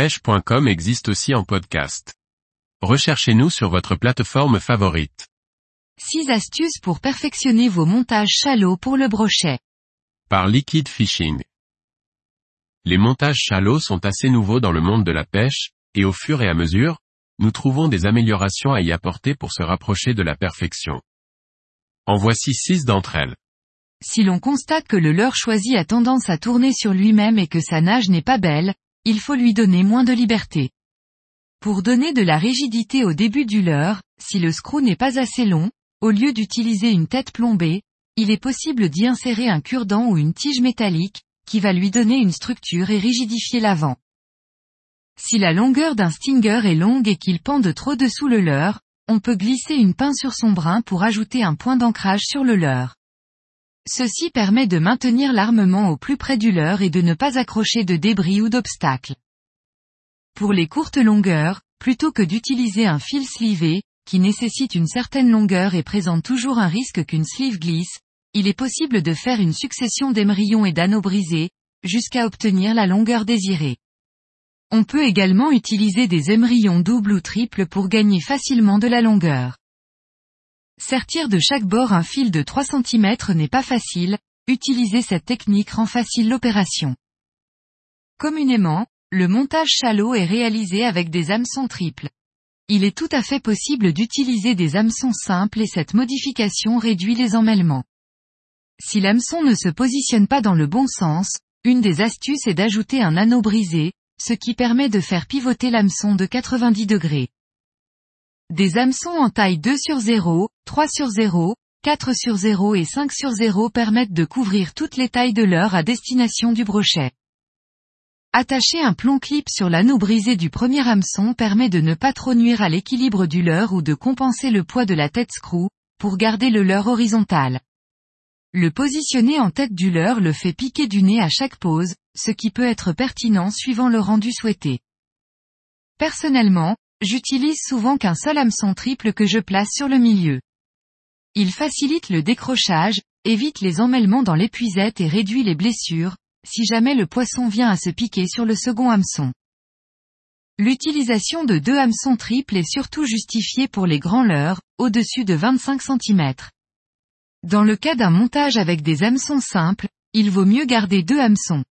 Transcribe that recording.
pêche.com existe aussi en podcast. Recherchez-nous sur votre plateforme favorite. 6 astuces pour perfectionner vos montages shallow pour le brochet. Par Liquid Fishing. Les montages shallow sont assez nouveaux dans le monde de la pêche, et au fur et à mesure, nous trouvons des améliorations à y apporter pour se rapprocher de la perfection. En voici 6 d'entre elles. Si l'on constate que le leurre choisi a tendance à tourner sur lui-même et que sa nage n'est pas belle, il faut lui donner moins de liberté. Pour donner de la rigidité au début du leurre, si le screw n'est pas assez long, au lieu d'utiliser une tête plombée, il est possible d'y insérer un cure-dent ou une tige métallique, qui va lui donner une structure et rigidifier l'avant. Si la longueur d'un stinger est longue et qu'il pend de trop dessous le leurre, on peut glisser une pince sur son brin pour ajouter un point d'ancrage sur le leurre. Ceci permet de maintenir l'armement au plus près du leurre et de ne pas accrocher de débris ou d'obstacles. Pour les courtes longueurs, plutôt que d'utiliser un fil slivé, qui nécessite une certaine longueur et présente toujours un risque qu'une sleeve glisse, il est possible de faire une succession d'émerillons et d'anneaux brisés, jusqu'à obtenir la longueur désirée. On peut également utiliser des émerillons doubles ou triples pour gagner facilement de la longueur. Sertir de chaque bord un fil de 3 cm n'est pas facile, utiliser cette technique rend facile l'opération. Communément, le montage shallow est réalisé avec des hameçons triples. Il est tout à fait possible d'utiliser des hameçons simples et cette modification réduit les emmêlements. Si l'hameçon ne se positionne pas dans le bon sens, une des astuces est d'ajouter un anneau brisé, ce qui permet de faire pivoter l'hameçon de 90 degrés. Des hameçons en taille 2 sur 0, 3 sur 0, 4 sur 0 et 5 sur 0 permettent de couvrir toutes les tailles de leurre à destination du brochet. Attacher un plomb clip sur l'anneau brisé du premier hameçon permet de ne pas trop nuire à l'équilibre du leurre ou de compenser le poids de la tête screw, pour garder le leurre horizontal. Le positionner en tête du leurre le fait piquer du nez à chaque pose, ce qui peut être pertinent suivant le rendu souhaité. Personnellement, J'utilise souvent qu'un seul hameçon triple que je place sur le milieu. Il facilite le décrochage, évite les emmêlements dans l'épuisette et réduit les blessures, si jamais le poisson vient à se piquer sur le second hameçon. L'utilisation de deux hameçons triples est surtout justifiée pour les grands leurres, au-dessus de 25 cm. Dans le cas d'un montage avec des hameçons simples, il vaut mieux garder deux hameçons.